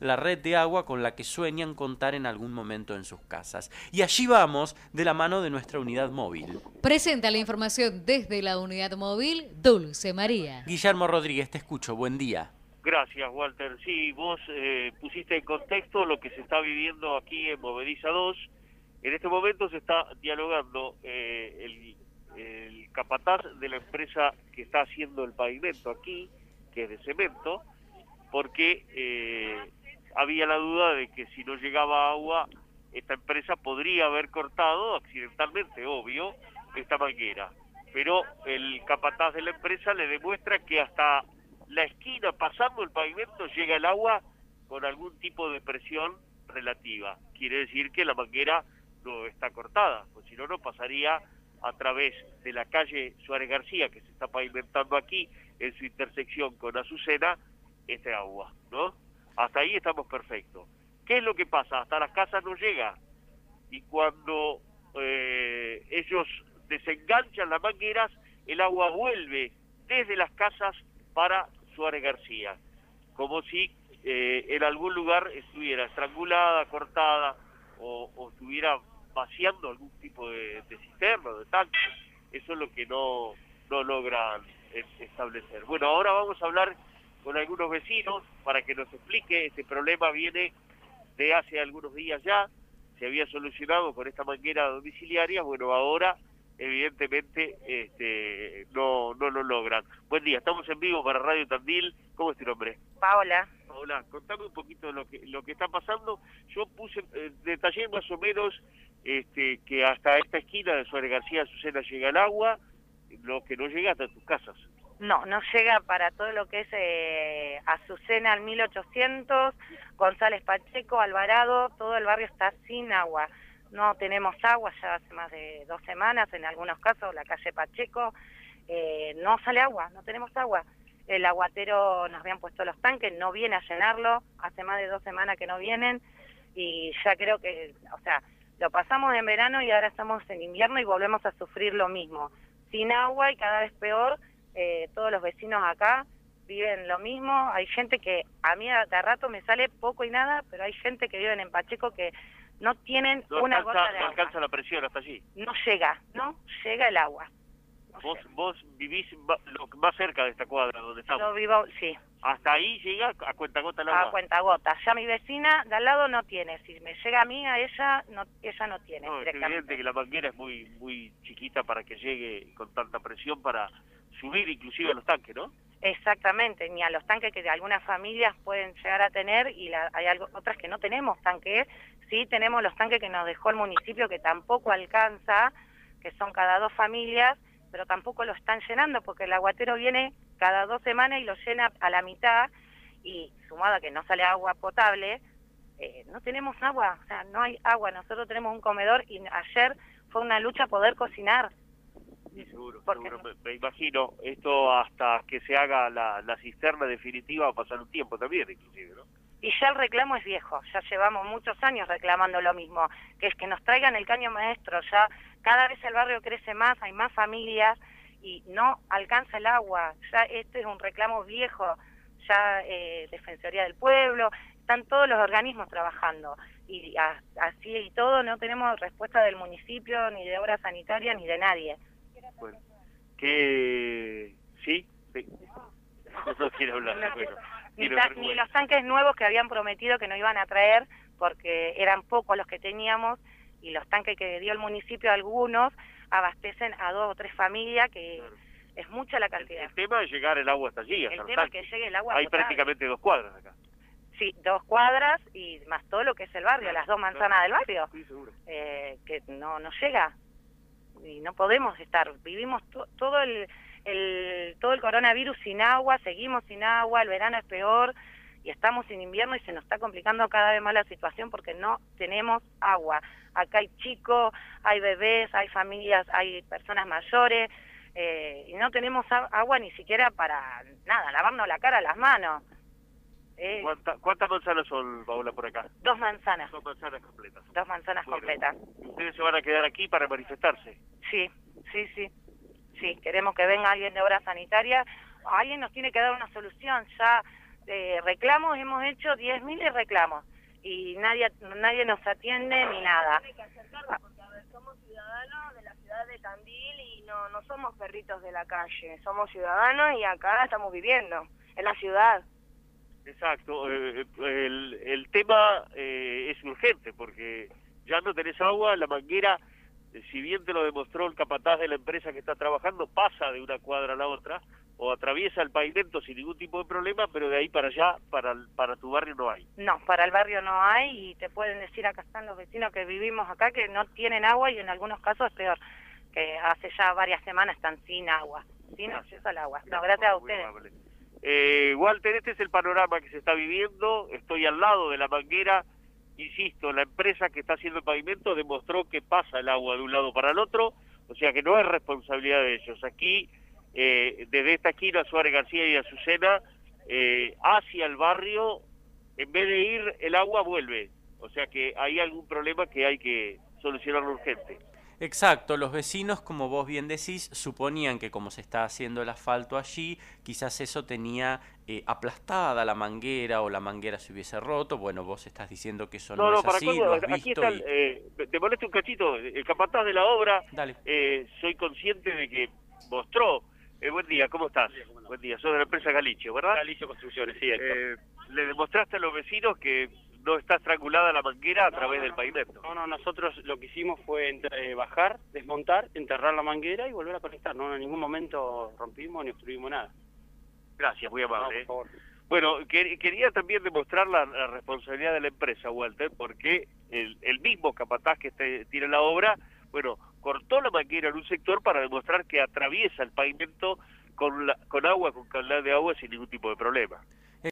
la red de agua con la que sueñan contar en algún momento en sus casas. Y allí vamos de la mano de nuestra unidad móvil. Presenta la información desde la unidad móvil Dulce María. Guillermo Rodríguez, te escucho. Buen día. Gracias, Walter. Sí, vos eh, pusiste en contexto lo que se está viviendo aquí en Movediza 2. En este momento se está dialogando eh, el, capataz de la empresa que está haciendo el pavimento aquí, que es de cemento, porque eh, había la duda de que si no llegaba agua, esta empresa podría haber cortado accidentalmente, obvio, esta manguera. Pero el capataz de la empresa le demuestra que hasta la esquina, pasando el pavimento, llega el agua con algún tipo de presión relativa. Quiere decir que la manguera no está cortada, pues si no, no pasaría a través de la calle Suárez García, que se está pavimentando aquí, en su intersección con Azucena, este agua, ¿no? Hasta ahí estamos perfectos. ¿Qué es lo que pasa? Hasta las casas no llega. Y cuando eh, ellos desenganchan las mangueras, el agua vuelve desde las casas para Suárez García, como si eh, en algún lugar estuviera estrangulada, cortada o, estuviera vaciando algún tipo de, de cisterna, de tanque. Eso es lo que no, no logran establecer. Bueno, ahora vamos a hablar con algunos vecinos para que nos explique. Este problema viene de hace algunos días ya, se había solucionado con esta manguera domiciliaria, bueno, ahora evidentemente este, no, no lo logran. Buen día, estamos en vivo para Radio Tandil. ¿Cómo es tu nombre? Paola. Paola, contame un poquito de lo que, lo que está pasando. Yo puse, eh, detallé más o menos este, que hasta esta esquina de Suárez García Azucena llega el agua, lo que no llega hasta tus casas. No, no llega para todo lo que es eh, Azucena al 1800, González Pacheco, Alvarado, todo el barrio está sin agua no tenemos agua ya hace más de dos semanas, en algunos casos la calle Pacheco, eh, no sale agua, no tenemos agua. El aguatero nos habían puesto los tanques, no viene a llenarlo, hace más de dos semanas que no vienen y ya creo que, o sea, lo pasamos en verano y ahora estamos en invierno y volvemos a sufrir lo mismo. Sin agua y cada vez peor, eh, todos los vecinos acá viven lo mismo, hay gente que a mí de rato me sale poco y nada, pero hay gente que vive en Pacheco que no tienen una gota de no alcanza la presión hasta allí. No llega, no llega el agua. vos, vos vivís más cerca de esta cuadra donde estamos. Yo vivo, sí. Hasta ahí llega a cuenta gota el agua. A cuenta gota. Ya mi vecina de al lado no tiene. Si me llega a mí, a ella no, ella no tiene. No, es evidente que la manguera es muy, muy chiquita para que llegue con tanta presión para subir inclusive a los tanques, ¿no? Exactamente, ni a los tanques que algunas familias pueden llegar a tener y hay algo, otras que no tenemos tanques. Sí tenemos los tanques que nos dejó el municipio que tampoco alcanza, que son cada dos familias, pero tampoco lo están llenando porque el aguatero viene cada dos semanas y lo llena a la mitad y sumado a que no sale agua potable, eh, no tenemos agua, o sea, no hay agua. Nosotros tenemos un comedor y ayer fue una lucha poder cocinar seguro, Me, imagino, esto hasta que se haga la, cisterna definitiva va a pasar un tiempo también, inclusive, ¿no? Y ya el reclamo es viejo, ya llevamos muchos años reclamando lo mismo, que es que nos traigan el caño maestro, ya cada vez el barrio crece más, hay más familias y no alcanza el agua, ya este es un reclamo viejo, ya eh, Defensoría del Pueblo, están todos los organismos trabajando y así y todo no tenemos respuesta del municipio, ni de obra sanitaria, ni de nadie. Bueno, que sí, sí. No quiero hablar. ni, los tanques nuevos que habían prometido que nos iban a traer, porque eran pocos los que teníamos, y los tanques que dio el municipio, algunos, abastecen a dos o tres familias, que es mucha la cantidad. El, tema es llegar el agua hasta allí. el tema es que llegue el agua. Hay prácticamente dos cuadras acá. Sí, dos cuadras y más todo lo que es el barrio, las dos manzanas del barrio, sí, seguro. Eh, que no, no llega no podemos estar. Vivimos todo el, todo el coronavirus sin agua, seguimos sin agua, el verano es peor y estamos en invierno y se nos está complicando cada vez más la situación porque no tenemos agua. Acá hay chicos, hay bebés, hay familias, hay personas mayores eh, y no tenemos agua ni siquiera para nada, lavarnos la cara, las manos. Eh, ¿Cuántas manzanas son, Paula, por acá? Dos manzanas. Dos manzanas completas. Dos manzanas completas. ¿Ustedes se van a quedar aquí para manifestarse? Sí, sí, sí. Sí, queremos que venga alguien de obra sanitaria. Alguien nos tiene que dar una solución. Ya eh, reclamos, hemos hecho 10.000 reclamos y nadie nadie nos atiende ni nada. porque a ver, somos ciudadanos de la ciudad de Tandil y no, no somos perritos de la calle, somos ciudadanos y acá estamos viviendo, en la ciudad. Exacto, eh, el, el tema eh, es urgente porque ya no tenés agua, la manguera, eh, si bien te lo demostró el capataz de la empresa que está trabajando, pasa de una cuadra a la otra o atraviesa el pavimento sin ningún tipo de problema, pero de ahí para allá, para, para tu barrio no hay. No, para el barrio no hay y te pueden decir acá están los vecinos que vivimos acá que no tienen agua y en algunos casos es peor, que hace ya varias semanas están sin agua, sin acceso al agua. No, gracias a ustedes. amable. Eh, Walter, este es el panorama que se está viviendo. Estoy al lado de la manguera. Insisto, la empresa que está haciendo el pavimento demostró que pasa el agua de un lado para el otro, o sea que no es responsabilidad de ellos. Aquí, eh, desde esta esquina, Suárez García y Azucena, eh, hacia el barrio, en vez de ir, el agua vuelve. O sea que hay algún problema que hay que solucionarlo urgente. Exacto, los vecinos, como vos bien decís, suponían que como se está haciendo el asfalto allí, quizás eso tenía eh, aplastada la manguera o la manguera se hubiese roto. Bueno, vos estás diciendo que eso no, No, no, es para así, colmo, lo has aquí visto está, el- y... eh, te molesto un cachito, el capataz de la obra, Dale. eh, soy consciente de que mostró, eh, buen día, ¿cómo estás? Buen día, soy de la empresa Galicio, ¿verdad? Galicio Construcciones, sí. Eh, le demostraste a los vecinos que no está estrangulada la manguera a través del pavimento. No, no, nosotros lo que hicimos fue eh, bajar, desmontar, enterrar la manguera y volver a conectar. No, en ningún momento rompimos ni obstruimos nada. Gracias, muy No, amable. por eh. favor. Bueno, que- quería también demostrar la, la responsabilidad de la empresa, Walter, porque el, el mismo capataz que este- tiene la obra, bueno, cortó la manguera en un sector para demostrar que atraviesa el pavimento con, la- con agua, con calidad de agua sin ningún tipo de problema.